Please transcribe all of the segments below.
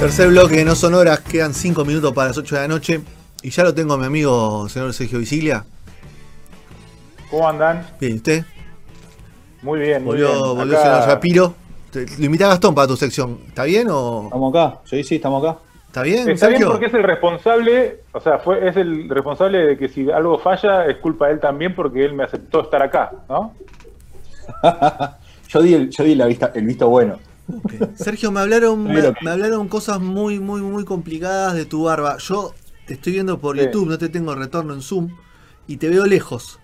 Tercer bloque, no son horas, quedan 5 minutos para las 8 de la noche. Y ya lo tengo a mi amigo señor Sergio Visilia. ¿Cómo andan? Bien, ¿y usted? Muy bien, muy Volvió, bien. volvió Acá- señor Shapiro. Te- Lo invité a Gastón para tu sección. ¿Está bien o.? Estamos acá, sí, sí, estamos acá. ¿Está bien, Está bien porque es el responsable, o sea, fue, es el responsable de que si algo falla es culpa de él también porque él me aceptó estar acá, ¿no? yo di el, yo di la vista, el visto bueno. Sergio, me hablaron, me, hablaron cosas muy, muy, muy complicadas de tu barba. Yo te estoy viendo por Sí. YouTube, no te tengo retorno en Zoom y te veo lejos.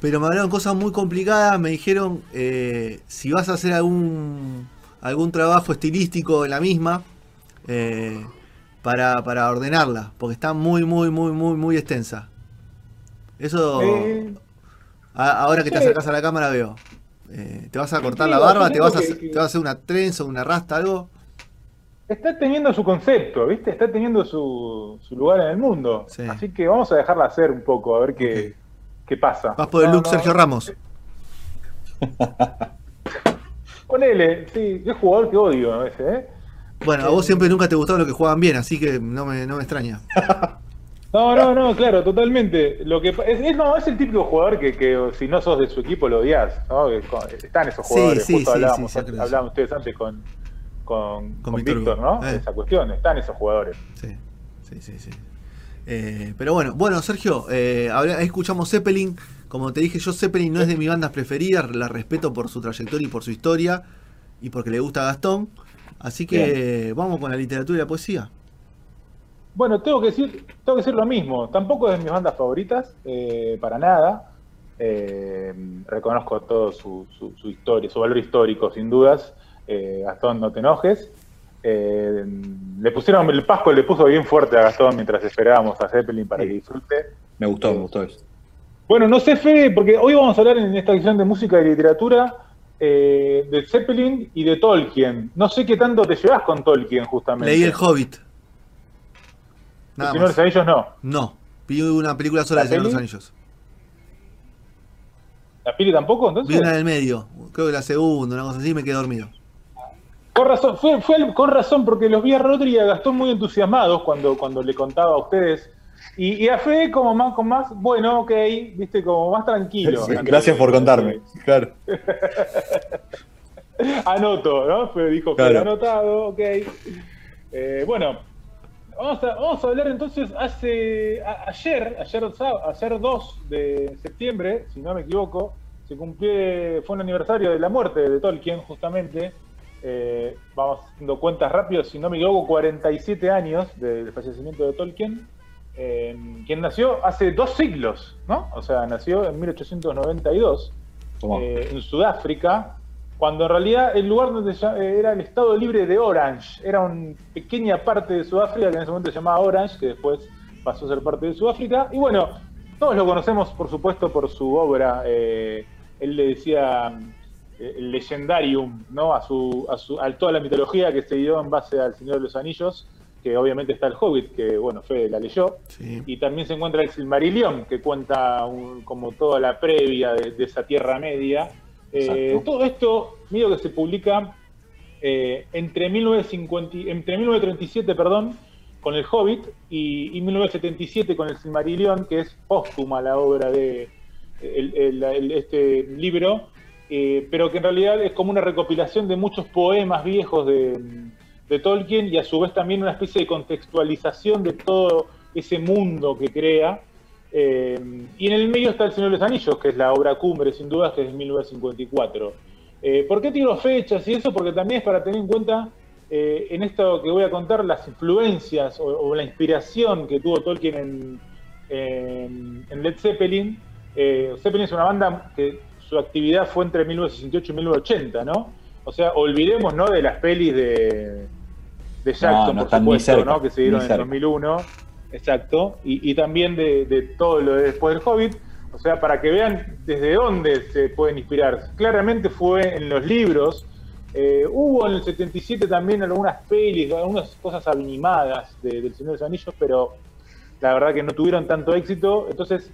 Pero me hablaron cosas muy complicadas, me dijeron eh, si vas a hacer algún algún trabajo estilístico en la misma eh, para, para ordenarla, porque está muy, muy, muy, muy, muy extensa. Eso Eh, a- ahora que te acercas a la cámara veo. Eh, ¿Te vas a cortar Sí, la barba? yo ¿Te vas, a, que- ¿Te vas a hacer una trenza, una rasta, algo? está teniendo su concepto, ¿viste? Está teniendo su, su lugar en el mundo. Sí. Así que vamos a dejarla hacer un poco, a ver qué, qué pasa. Vas por el No, look no, Sergio Ramos. Ponele, sí, qué jugador que odio a veces, ¿eh? Bueno, a vos siempre nunca te gustaba lo que jugaban bien, así que no me, no me extraña. No, no, no, claro, totalmente. Lo que es, es- no, es el típico jugador que, que si no sos de su equipo lo odias, Están esos jugadores, sí, justo sí, hablábamos, sí, que hablaban ustedes antes con, con, Con con Víctor. ¿no? Eh. Esa cuestión, están esos jugadores. Sí, sí, sí, sí. Eh, pero bueno, bueno, Sergio, eh, escuchamos Zeppelin. Como te dije, yo Zeppelin no es de mis bandas preferidas, la respeto por su trayectoria y por su historia y porque le gusta a Gastón. Así que vamos con la literatura y la poesía. Bueno, tengo que decir, tengo que decir lo mismo. Tampoco es de mis bandas favoritas, eh, para nada. Eh, reconozco todo su, su- su historia, su valor histórico, sin dudas. Eh, Gastón, no te enojes. Eh, le pusieron, el Pasco le puso bien fuerte a Gastón mientras esperábamos a Zeppelin para Sí. que disfrute. Me gustó, me gustó eso. Bueno, no sé, Fede, porque hoy vamos a hablar en esta edición de música y literatura eh, de Zeppelin y de Tolkien. No sé qué tanto te llevas con Tolkien, justamente. Leí El Hobbit. Nada de los Anillos no. No, vi una película sola ¿La de Señor de los peli? Anillos. ¿La pili tampoco? Vi Entonces, una del medio, creo que la segunda, una cosa así, y me quedé dormido. con razón, fue, con razón, porque los vi a Rodri y a Gastón muy entusiasmados cuando, cuando le contaba a ustedes. Y, y a Fede como más, con más, bueno, ok, viste, como más tranquilo. Sí, Gracias por contarme. Claro. Anoto, ¿no? Fede dijo que Claro. lo anotado, ok. Eh, bueno, vamos a, vamos a hablar entonces hace a- ayer, ayer, ayer 2 de septiembre, si no me equivoco, se cumplió, fue un aniversario de la muerte de Tolkien, justamente. Eh, vamos haciendo cuentas rápido, si no me equivoco, 47 años del fallecimiento de Tolkien. eh, quien nació hace dos siglos, ¿no? O sea, nació en 1892 Tomá. eh, en Sudáfrica, cuando en realidad el lugar donde se era el estado libre de Orange, era una pequeña parte de Sudáfrica que en ese momento se llamaba Orange, que después pasó a ser parte de Sudáfrica. Y bueno, todos lo conocemos por supuesto por su obra, eh, él le decía eh, el legendarium, ¿no? A, su, a, su, a toda la mitología que se dio en base al Señor de los Anillos, que obviamente está el Hobbit, que bueno, Fede la leyó. Sí. Y también se encuentra el Silmarillion, que cuenta un- como toda la previa de, de esa Tierra Media. Eh, todo esto, medio que se publica eh, entre, 1950, y- entre 1937 perdón, con el Hobbit y, y 1977 con el Silmarillion, que es póstuma la obra de este libro, eh, pero que en realidad es como una recopilación de muchos poemas viejos de Tolkien y a su vez también una especie de contextualización de todo ese mundo que crea. Eh, y en el medio está El Señor de los Anillos, que es la obra cumbre, sin dudas, que es de 1954. Eh, ¿Por qué tiro fechas y eso? Porque también es para tener en cuenta eh, en esto que voy a contar las influencias o, o la inspiración que tuvo Tolkien en, en- en Led Zeppelin. Eh, Zeppelin es una banda que su actividad fue entre 1968 y 1980, ¿no? O sea, olvidemos ¿no? de las pelis de, de Jackson, no por supuesto, ¿no? que se dieron en cerca. 2001. Exacto. Y, y también de, de todo lo de después del Hobbit. O sea, para que vean desde dónde se pueden inspirar. Claramente fue en los libros. Eh, hubo en el 77 también algunas pelis, algunas cosas animadas de- del Señor de los Anillos, pero la verdad que no tuvieron tanto éxito. Entonces,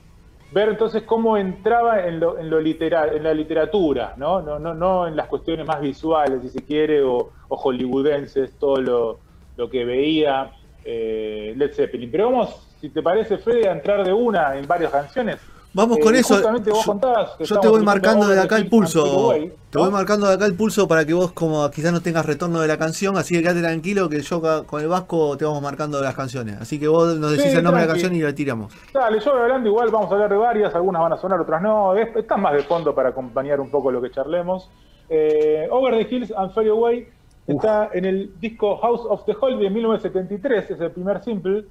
ver entonces cómo entraba en, lo, en, lo litera- en la literatura, ¿no? No, no, no en las cuestiones más visuales, si se quiere, o, o hollywoodenses, todo lo, lo que veía eh, Led Zeppelin. Pero vamos, si te parece, Fede, a entrar de una en varias canciones. Vamos con Eh, eso. justamente vos Yo, contabas yo te voy marcando de acá el pulso. Te voy marcando de acá el pulso para que vos, como quizás no tengas retorno de la canción, así que quédate tranquilo que yo con el Vasco te vamos marcando las canciones. Así que vos nos decís Sí, el nombre de la canción y la tiramos. Dale, yo hablando igual, vamos a hablar de varias, algunas van a sonar, otras no. Es- Están más de fondo para acompañar un poco lo que charlemos. Eh, Over the Hills and Fade Away está en el disco House of the Holy de 1973, es el primer simple.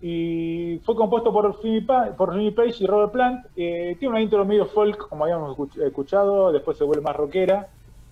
Y fue compuesto por Jimmy, por Jimmy Page y Robert Plant. Eh, tiene una intro medio folk, como habíamos escuch- escuchado, después se vuelve más rockera.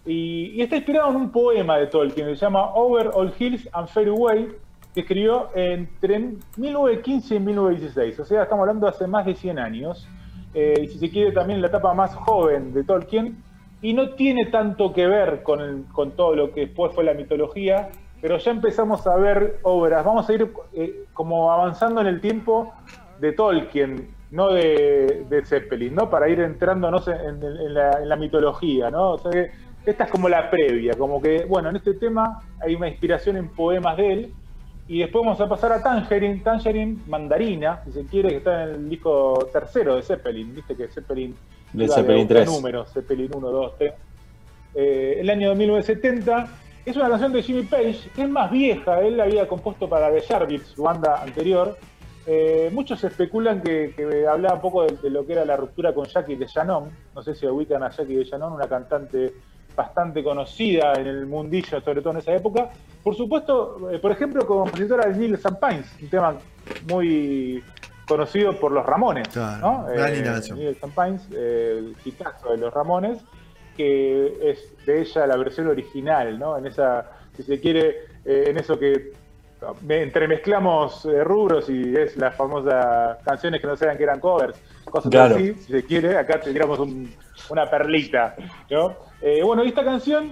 Y, y está inspirado en un poema de Tolkien que se llama Over All Hills and Fade Away, que escribió entre 1915 y 1916. O sea, estamos hablando de hace más de 100 años. Eh, y si se quiere, también la etapa más joven de Tolkien. Y no tiene tanto que ver con, con todo lo que después fue la mitología, pero ya empezamos a ver obras. Vamos a ir eh, como avanzando en el tiempo de Tolkien, no de, de Zeppelin, ¿no? Para ir entrándonos en, en- en la, en la mitología, ¿no? O sea que esta es como la previa, como que, bueno, en este tema hay una inspiración en poemas de él. Y después vamos a pasar a Tangerine, Tangerine Mandarina, si se quiere, que está en el disco tercero de Zeppelin. Viste que Zeppelin Zeppelin de ocho 3. números, Zeppelin 1, 2, 3. Eh, el año 1970 es una canción de Jimmy Page que es más vieja. Él la había compuesto para The Yardbirds, su banda anterior. Eh, muchos especulan que, que hablaba un poco de, de lo que era la ruptura con Jackie de Shannon. No sé si ubican a Jackie de Shannon, una cantante bastante conocida en el mundillo, sobre todo en esa época. Por supuesto, eh, por ejemplo, como compositora de Neil St. Pines, un tema muy conocido por los Ramones. Claro, ¿no? Eh. Pines, eh, el hitazo de los Ramones, que es de ella la versión original, ¿no? En esa, si se quiere, eh, en eso que me- entremezclamos rubros y es las famosas canciones que no sabían que eran covers, cosas Claro. así, si se quiere, acá tendríamos un- una perlita, ¿no? Eh, bueno, y esta canción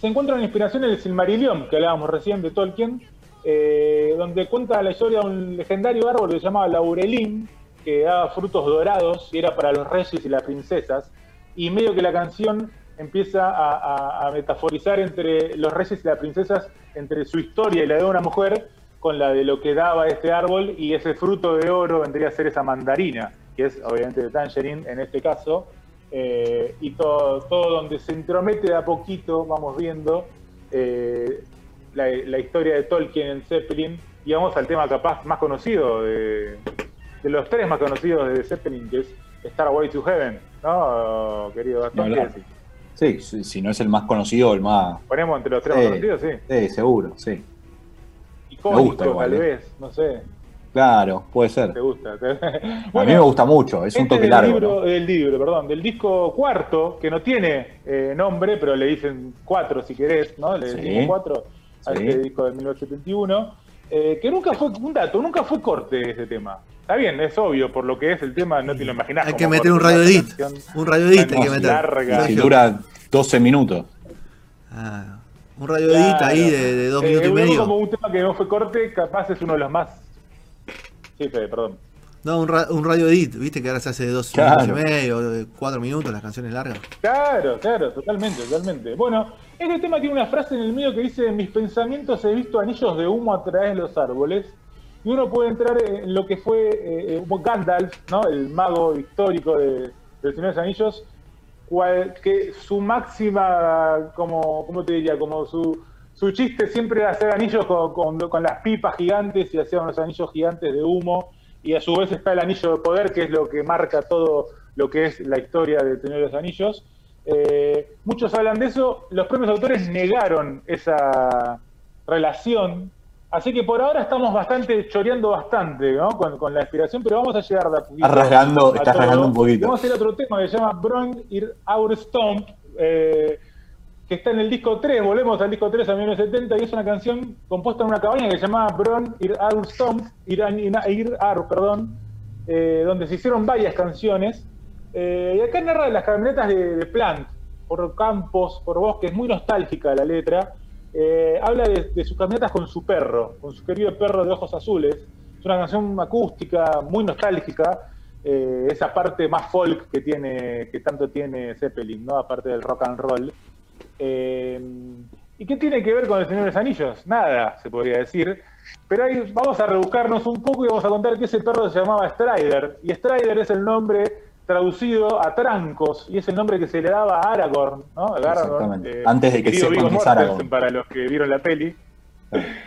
se encuentra una inspiración en el Silmarillion, que hablábamos recién de Tolkien, eh, donde cuenta la historia de un legendario árbol que se llamaba Laurelín, que daba frutos dorados y era para los reyes y las princesas, y medio que la canción empieza a, a- a metaforizar entre los reyes y las princesas, entre su historia y la de una mujer, con la de lo que daba este árbol, y ese fruto de oro vendría a ser esa mandarina, que es obviamente de Tangerine en este caso, eh, y todo, todo donde se entromete de a poquito, vamos viendo eh, la, la historia de Tolkien en Zeppelin, y vamos al tema capaz más conocido, de, de los tres más conocidos de Zeppelin, que es Starway to Heaven, ¿no, querido Gastón? Ni ¿Qué hablar. decís? Sí, si, si no es el más conocido, el más. Ponemos entre los tres Sí. más conocidos, sí. Sí, seguro, sí. Icónico, gusta igual, tal eh. vez, no sé, Claro, puede ser. te gusta. A mí me gusta mucho, es un Este toque del largo. Libro, ¿no? Del libro, perdón, del disco cuarto, que no tiene eh, nombre, pero le dicen cuatro si querés, ¿no? Le Sí. decimos cuatro a Sí. este disco de 1971, eh, que nunca fue, un dato, nunca fue corte ese tema. Está bien, es obvio, por lo que es el tema, no te lo imaginás. Hay que meter un radio edit. Un radio edit hay que meter. larga. Si dura 12 minutos. Ah, un radio edit Claro. ahí de, de dos Eh, minutos y medio. como un tema que no fue corte, capaz es uno de los más... Sí, Fede, perdón. No, un, ra- un radio edit, viste que ahora se hace de dos Claro. minutos y medio, de cuatro minutos, las canciones largas. Claro, claro, totalmente, totalmente. Bueno, este tema tiene una frase en el medio que dice, mis pensamientos he visto anillos de humo a través de los árboles. Y uno puede entrar en lo que fue eh, eh, Gandalf, ¿no? el mago histórico de, del Señor de los Anillos, cual, que su máxima, como, ¿cómo te diría? Como su, su chiste siempre era hacer anillos con, con- con las pipas gigantes y hacía unos anillos gigantes de humo. Y a su vez está el anillo de poder, que es lo que marca todo lo que es la historia Señor de los Anillos. Eh, muchos hablan de eso, los propios autores negaron esa relación, así que por ahora estamos bastante choreando bastante ¿no? con, con la inspiración, pero vamos a llegar de a poquito. Rasgando, a estás todo. rasgando un poquito. Vamos a hacer otro tema que se llama Bron Ir Our Stomp, eh, está en el disco 3, volvemos al disco 3 a 1970, y es una canción compuesta en una cabaña que se llama Bron Ir Stomp, Ir, Ir Our, perdón, eh, donde se hicieron varias canciones. Eh, y acá narra de las camionetas de, Plant, por campos, por bosques, muy nostálgica la letra. Eh, habla de, de sus camionetas con su perro, con su querido perro de ojos azules. Es una canción acústica, muy nostálgica. esa parte más folk que tiene, que tanto tiene Zeppelin, ¿no? Aparte del rock and roll. Eh, ¿Y qué tiene que ver con el Señor de los Anillos? Nada, se podría decir. Pero ahí vamos a rebuscarnos un poco y vamos a contar que ese perro se llamaba Strider. Y Strider es el nombre traducido a Trancos, y es el nombre que se le daba a Aragorn, ¿no? Aragorn eh, Antes de que es Aragorn. Para los que vieron la peli.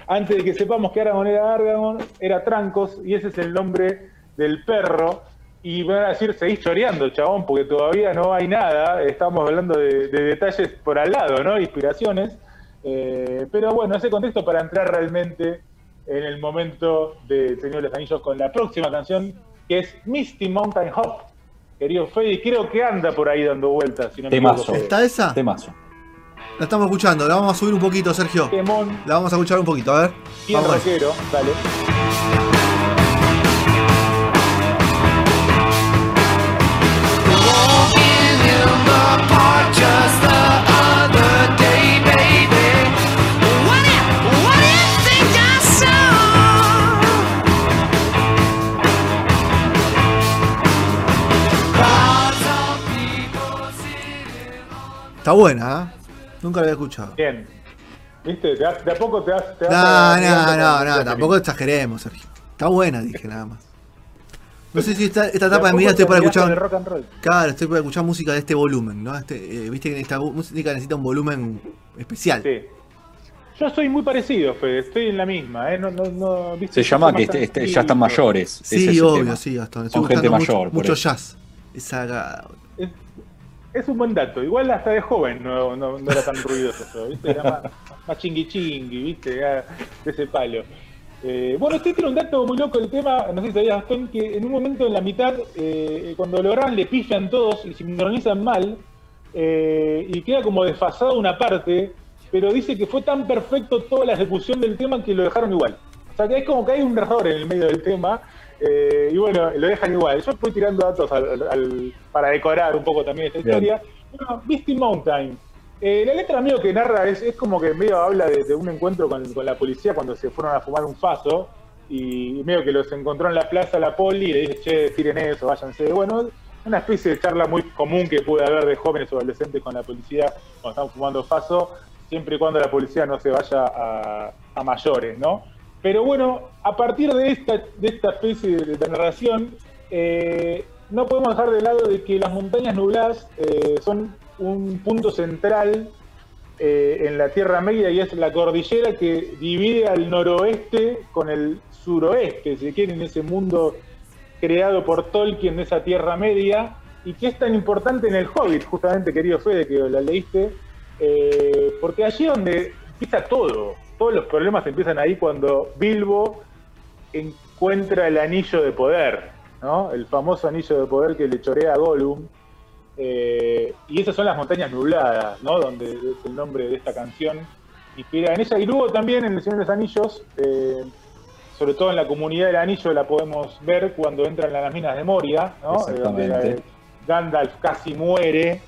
Antes de que sepamos que Aragorn era Aragorn, era Trancos, y ese es el nombre del perro. Y van a decir, seguís choreando, chabón, porque todavía no hay nada. Estamos hablando de, detalles por al lado, ¿no? Inspiraciones. Eh, pero bueno, ese contexto para entrar realmente en el momento de Señor de los Anillos con la próxima canción, que es Misty Mountain Hop. Querido Freddy, creo que anda por ahí dando vueltas. Si no Temazo. ¿Está esa? Temazo. La estamos escuchando, la vamos a subir un poquito, Sergio. La vamos a escuchar un poquito, a ver. Bien rockero, dale. Está buena, ¿eh? Nunca la había escuchado. Bien. ¿Viste? De a, poco te das. no, no, no, no, tampoco exageremos, Sergio. Está buena, dije nada más. No sé si esta, esta etapa de mi vida estoy para escuchar. Rock and roll. Claro, estoy para escuchar música de este volumen, ¿no? Este, eh, Viste que esta música necesita un volumen especial. Sí. Yo soy muy parecido, Fede, estoy en la misma, ¿eh? No, no, no, ¿viste? Se llama que este, este, ya están mayores. Sí, obvio, sí, Gastón. Son gente mayor. Mucho, mucho jazz. Esa, es un buen dato. Igual hasta de joven no, no, era tan ruidoso ¿viste? Era más, chingui chingui, ¿viste? de ese palo. Eh, bueno, este tiene un dato muy loco del tema, no sé si sabías, Gastón, que en un momento en la mitad, eh, cuando lo graban, le pifian todos y sincronizan mal, eh, y queda como desfasada una parte, pero dice que fue tan perfecto toda la ejecución del tema que lo dejaron igual. O sea, que es como que hay un error en el medio del tema, eh, y bueno, lo dejan igual. Yo fui tirando datos para decorar un poco también esta historia. Bueno, Misty Mountain. Eh, la letra medio que narra es, como que medio habla de, un encuentro con, la policía cuando se fueron a fumar un faso y medio que los encontró en la plaza la poli y le dice, che, tiren eso, váyanse. Bueno, una especie de charla muy común que puede haber de jóvenes o adolescentes con la policía cuando están fumando faso, siempre y cuando la policía no se vaya a, a mayores, ¿no? Pero bueno, a partir de esta, de esta especie de, narración, eh, no podemos dejar de lado de que las montañas nubladas eh, son un punto central eh, en la Tierra Media y es la cordillera que divide al noroeste con el suroeste, si quieren, en ese mundo creado por Tolkien de esa Tierra Media y que es tan importante en el Hobbit, justamente, querido Fede, que la leíste, porque allí es donde empieza todo todos los problemas empiezan ahí cuando Bilbo encuentra el anillo de poder, ¿no? El famoso anillo de poder que le chorea a Gollum. Eh, y esas son las montañas nubladas, ¿no? Donde es el nombre de esta canción. Inspira en ella. Y luego también en El Señor de los Anillos, eh, sobre todo en la comunidad del anillo, la podemos ver cuando entran a las minas de Moria, ¿no? Donde Gandalf casi muere.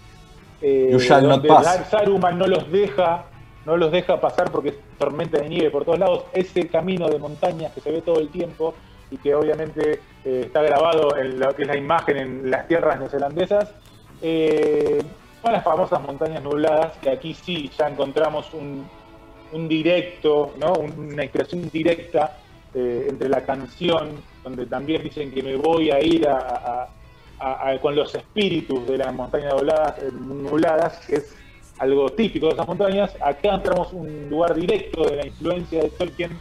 Eh, donde Saruman no los deja no los deja pasar porque es tormenta de nieve por todos lados. Ese camino de montañas que se ve todo el tiempo y que obviamente eh, está grabado en lo que es la imagen en las tierras neozelandesas. Eh, son las famosas montañas nubladas, que aquí sí ya encontramos un, directo, ¿no? una expresión directa eh, entre la canción, donde también dicen que me voy a ir con los espíritus de las montañas nubladas, que es algo típico de esas montañas. Acá entramos un lugar directo de la influencia de Tolkien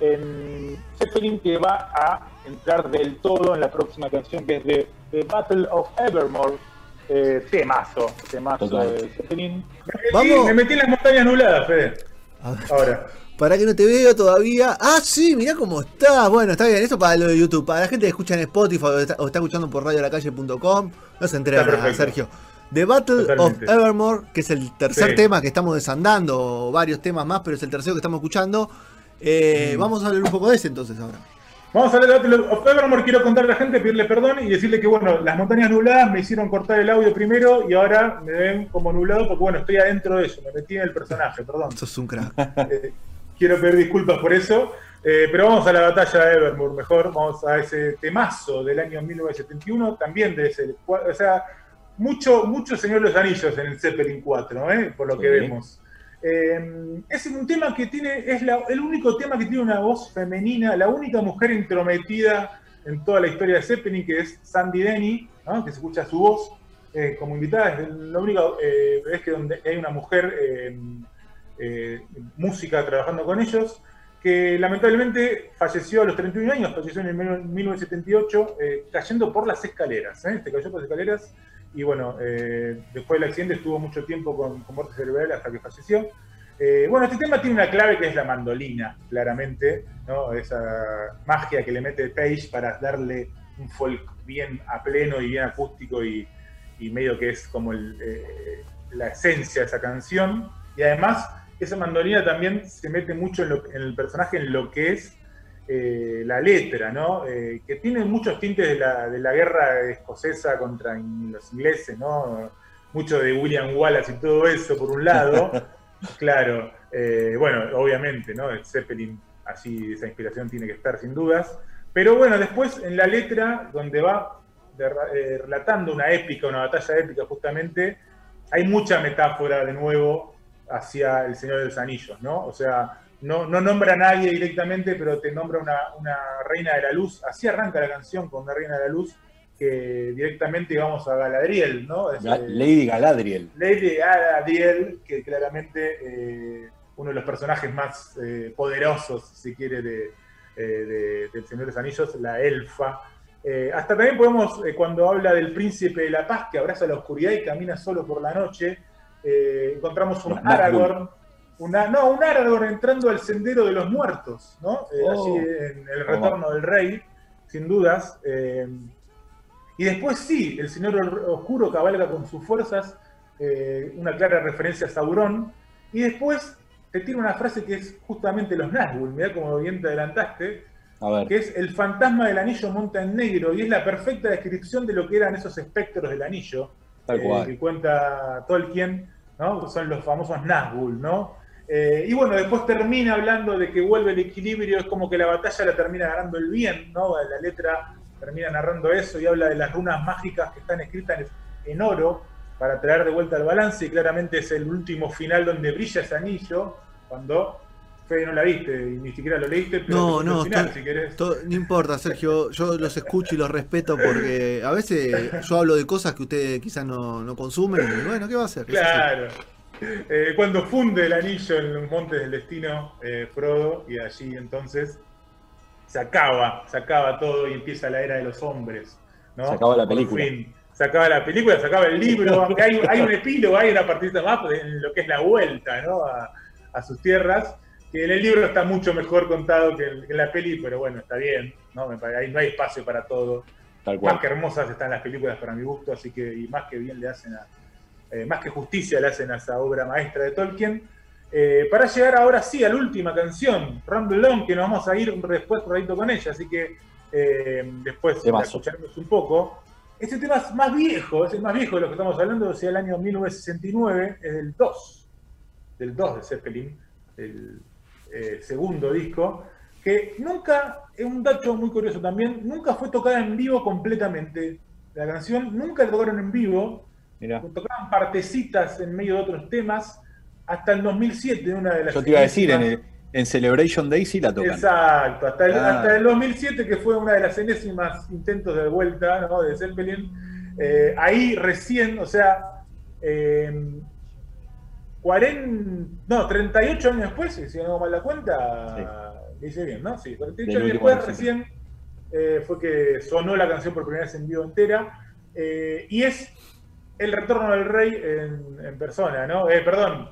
en Zeppelin que va a entrar del todo en la próxima canción que es de The Battle of Evermore. Eh, temazo, temazo de Zeppelin. Me metí, en las montañas nubladas, Fede. Ahora. Para que no te veo todavía. Ah, sí, mirá cómo está. Bueno, está bien. Eso para lo de YouTube. Para la gente que escucha en Spotify o está, escuchando por radiolacalle.com, no se entera Sergio. The Battle of Evermore, que es el tercer tema que estamos desandando, varios temas más, pero es el tercero que estamos escuchando. Eh, mm. Vamos a hablar un poco de ese entonces ahora. Vamos a hablar de Battle of Evermore. Quiero contarle a la gente, pedirle perdón y decirle que, bueno, las montañas nubladas me hicieron cortar el audio primero y ahora me ven como nublado porque, bueno, estoy adentro de eso, me metí en el personaje, perdón. Sos un crack. Eh, quiero pedir disculpas por eso. Eh, pero vamos a la batalla de Evermore mejor, vamos a ese temazo del año 1971, también de ese, o sea, mucho, mucho Señor los Anillos en el Zeppelin 4, ¿eh? por lo que vemos. Eh, es un tema que tiene, es la- el único tema que tiene una voz femenina, la única mujer entrometida en toda la historia de Zeppelin, que es Sandy Denny, que se escucha su voz eh, como invitada. Es la única eh, vez que donde hay una mujer eh, eh, música trabajando con ellos, que lamentablemente falleció a los 31 años, falleció en el 1978, eh, cayendo por las escaleras. Se cayó por las escaleras y bueno, eh, después del accidente estuvo mucho tiempo con, con muerte cerebral hasta que falleció. Eh, bueno, este tema tiene una clave que es la mandolina, claramente, ¿no? Esa magia que le mete Page para darle un folk bien a pleno y bien acústico y, medio que es como eh, la esencia de esa canción. Y además, esa mandolina también se mete mucho en, lo- en el personaje, en lo que es eh, la letra, ¿no? Eh, que tiene muchos tintes de la, de la guerra escocesa contra los ingleses, ¿no? Mucho de William Wallace y todo eso, por un lado. claro, eh, bueno, obviamente, ¿no? El Zeppelin, así esa inspiración tiene que estar sin dudas. Pero bueno, después en la letra, donde va relatando una épica, una batalla épica justamente, hay mucha metáfora de nuevo hacia el Señor de los Anillos, ¿no? O sea, no, no nombra a nadie directamente, pero te nombra una, una reina de la luz. Así arranca la canción con una reina de la luz, que directamente vamos a Galadriel, ¿no? Es, Lady Galadriel. Lady Galadriel, que claramente eh, uno de los personajes más eh, poderosos, si quiere, de, eh, de- del Señor de los Anillos, la elfa. Eh, hasta también podemos, eh, cuando habla del príncipe de la paz que abraza la oscuridad y camina solo por la noche, encontramos un. Aragorn, una, no, un Aragorn entrando al sendero de los muertos, ¿no? Eh, Oh. allí en el retorno del rey, sin dudas. eh, y después sí, el Señor Oscuro cabalga con sus fuerzas, eh, una clara referencia a Sauron. Y después te tira una frase que es justamente los Nazgûl, mirá como bien te adelantaste, A ver. que es el fantasma del anillo monta en negro, y es la perfecta descripción de lo que eran esos espectros del anillo, Tal eh, cual. que cuenta Tolkien, ¿no? Son los famosos Nazgûl, ¿no? Eh, y bueno, después termina hablando de que vuelve el equilibrio, es como que la batalla la termina ganando el bien, ¿no? La letra termina narrando eso y habla de las runas mágicas que están escritas en, oro para traer de vuelta el balance, y claramente es el último final donde brilla ese anillo, cuando Fede no la viste y ni siquiera lo leíste, pero No, no, final, está- si querés. To- No importa, Sergio, yo los escucho y los respeto porque a veces yo hablo de cosas que ustedes quizás no, no consumen y bueno, ¿qué va a hacer? Claro. Eh, cuando funde el anillo en los montes del destino, eh, Frodo, y allí entonces se acaba, se acaba todo y empieza la era de los hombres. ¿no? Se acaba la película. fin. Se acaba la película, se acaba el libro, aunque hay, hay un epílogo, hay una partida más en lo que es la vuelta ¿no? a, a sus tierras, que en el libro está mucho mejor contado que en, la peli, pero bueno, está bien, ¿no? Ahí no hay espacio para todo Tal más que hermosas están las películas para mi gusto, así que y más que bien le hacen a, eh, más que justicia le hacen a esa obra maestra de Tolkien. Eh, para llegar ahora sí a la última canción, Rumble On, que nos vamos a ir después con ella, así que eh, después la escucharemos un poco. Este tema es más viejo, es el más viejo de lo que estamos hablando, es el año 1969, es del 2, del 2 de Zeppelin, el eh, segundo disco, que nunca, es un dato muy curioso también, nunca fue tocada en vivo completamente. La canción nunca la tocaron en vivo, Mirá. tocaban partecitas en medio de otros temas, hasta el 2007, una de las... Yo te iba a decir, en, el- en Celebration Day sí la tocan. Exacto, hasta el, Ah. hasta el 2007, que fue una de las enésimas intentos de vuelta ¿no? de Zeppelin. eh, ahí recién, o sea, eh, 40, no, 38 años después, si no hago mal la cuenta, dice bien, ¿no? Sí, 48 Del años último después recién. recién eh, fue que sonó la canción por primera vez en vivo entera. eh, y es el retorno del rey en, persona, ¿no? Eh, perdón,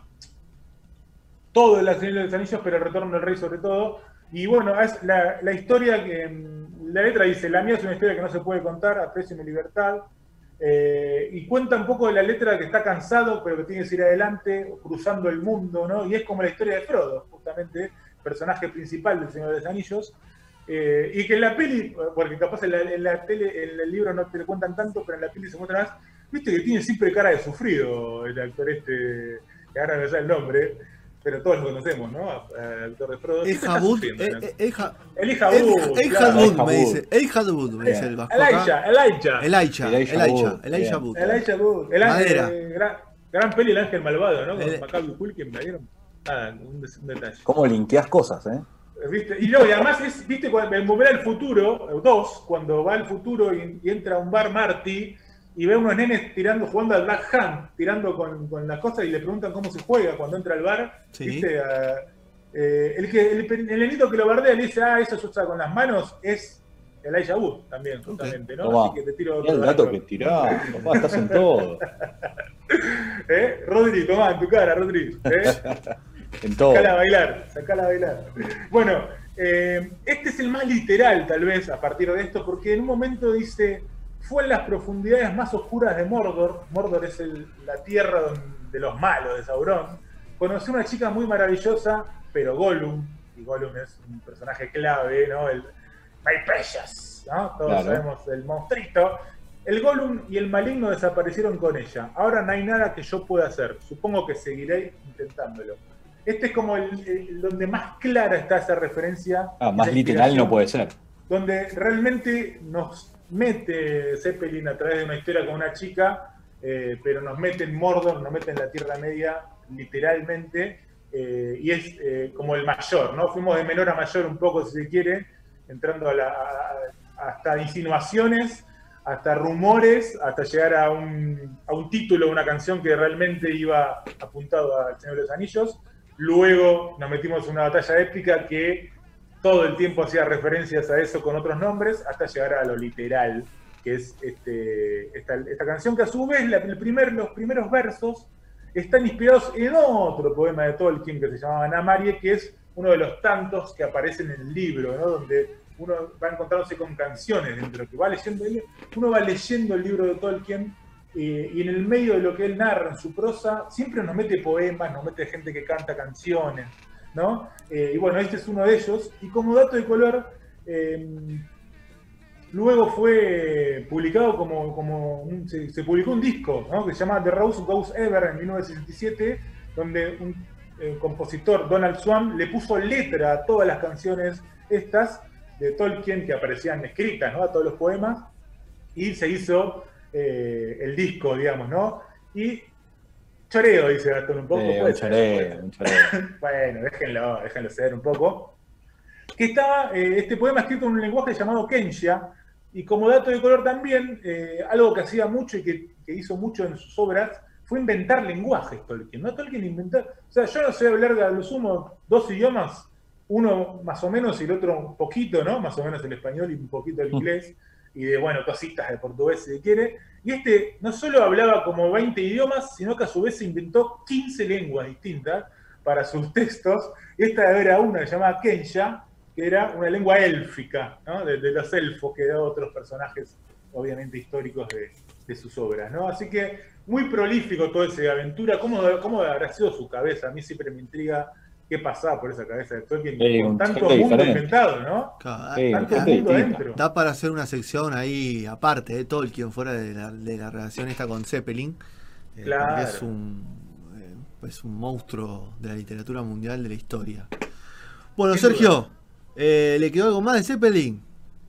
todo el Señor de los Anillos, pero el retorno del rey sobre todo. Y bueno, es la, historia que. La letra dice: La mía es una historia que no se puede contar, aprecio mi libertad. Eh, y cuenta un poco de la letra que está cansado, pero que tiene que seguir adelante, cruzando el mundo, ¿no? Y es como la historia de Frodo, justamente, personaje principal del Señor de los Anillos. Eh, y que en la peli, porque capaz en la, en la tele, en el libro no te lo cuentan tanto, pero en la peli se muestra más, viste que tiene siempre cara de sufrido el actor este, que ahora no sé el nombre, pero todos lo conocemos, ¿no? Al actor de Frodo. Eh, eh, Ejad claro. Wood, Elijah me dice. Ejad Wood, me dice el vasco. Elijah, Elijah. Elijah, Elijah Elijah, Wood, Elijah bien. Wood. Elijah Wood. El ángel, Madera. eh, gran, gran peli El Ángel Malvado, ¿no? Con El- Macaulay Culkin, ¿la vieron? nada, un, detalle. ¿Cómo linkeás cosas, eh? ¿Viste? Y no, y además es, viste, cuando en Volver al Futuro 2, cuando va al futuro y, y entra a un bar Marty y ve a unos nenes tirando, jugando al Black Hand, tirando con, con las cosas y le preguntan cómo se juega cuando entra al bar. Sí. ¿Viste? Ah, eh, el, que, el, el nenito que lo bardea le dice, ah, eso se usa con las manos, es Elijah Wood también, justamente, ¿no? Así que te tiro el dato. que tirás, papá, estás en todo. ¿Eh? Rodri, tomá, en tu cara, Rodri. ¿eh? En todo. Sacala a bailar, sacala a bailar. Bueno, eh, este es el más literal, tal vez, a partir de esto, porque en un momento dice, fue en las profundidades más oscuras de Mordor, Mordor es el- la tierra de los malos, de Sauron, conocí a una chica muy maravillosa, pero Gollum, y Gollum es un personaje clave, ¿no? El My Precious, ¿no? Todos Claro. sabemos el monstruito. El Gollum y el maligno desaparecieron con ella. Ahora no hay nada que yo pueda hacer. Supongo que seguiré intentándolo. Este es como el, el- donde más clara está esa referencia. Ah, más literal no puede ser. Donde realmente nos mete Zeppelin a través de una historia con una chica, eh, pero nos mete en Mordor, nos mete en la Tierra Media, literalmente, eh, y es eh, como el mayor, ¿no? Fuimos de menor a mayor un poco, si se quiere, entrando a la- hasta insinuaciones, hasta rumores, hasta llegar a un, a un título una canción que realmente iba apuntado al Señor de los Anillos. Luego nos metimos en una batalla épica que todo el tiempo hacía referencias a eso con otros nombres, hasta llegar a lo literal, que es este, esta, canción que a su vez los primeros versos están inspirados en otro poema de Tolkien que se llamaba Namarie, que es uno de los tantos que aparecen en el libro, donde uno va encontrándose con canciones dentro, que va leyendo, uno va leyendo el libro de Tolkien eh, y en el medio de lo que él narra en su prosa, siempre nos mete poemas, nos mete gente que canta canciones, Eh, y bueno, este es uno de ellos. Y como dato de color, eh, luego fue publicado como, como se, publicó un disco. Que se llama The Rose Goes Ever en 1967, donde un eh, compositor, Donald Swan, le puso letra a todas las canciones estas de Tolkien que aparecían escritas, ¿no? A todos los poemas, y se hizo eh, el disco, digamos, ¿no? Y choreo, dice Gastón, un poco. Un choreo, ser. un choreo. Bueno, déjenlo, déjenlo ser un poco. Que estaba eh, este poema escrito en un lenguaje llamado Kensha, y como dato de color también, eh, algo que hacía mucho y que, que hizo mucho en sus obras fue inventar lenguajes Tolkien. ¿no? Tolkien inventó, o sea, yo no sé hablar de a lo sumo dos idiomas, uno más o menos y el otro un poquito, ¿no? Más o menos el español y un poquito el inglés, y de, bueno, cositas de portugués si quiere. Y este no solo hablaba como 20 idiomas, sino que a su vez inventó 15 lenguas distintas para sus textos. Esta era una llamaba Kensha, que era una lengua élfica, ¿no? de, de los elfos, que de otros personajes, obviamente históricos de, de sus obras. ¿no? Así que muy prolífico todo ese aventura. ¿Cómo, ¿Cómo habrá sido su cabeza? A mí siempre me intriga qué pasaba por esa cabeza de Tolkien Sí, con tanto mundo diferente. inventado, ¿no? Claro, Sí, Tanto mundo adentro. Da para hacer una sección ahí aparte de Tolkien, fuera de la, de la relación esta con Zeppelin. eh, Claro. es un, eh, pues un monstruo de la literatura mundial de la historia. Bueno, Sergio, eh, ¿le quedó algo más de Zeppelin?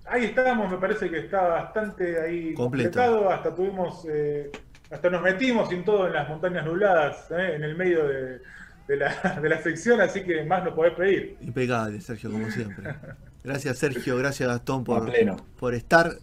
Ahí estábamos, me parece que está bastante ahí Completo. completado, hasta tuvimos, eh, hasta nos metimos sin todo en las montañas nubladas, eh, en el medio de, de la, de la sección, así que más no podés pedir. Impecable, Sergio, como siempre. Gracias, Sergio. Gracias, Gastón, por, pleno. por estar.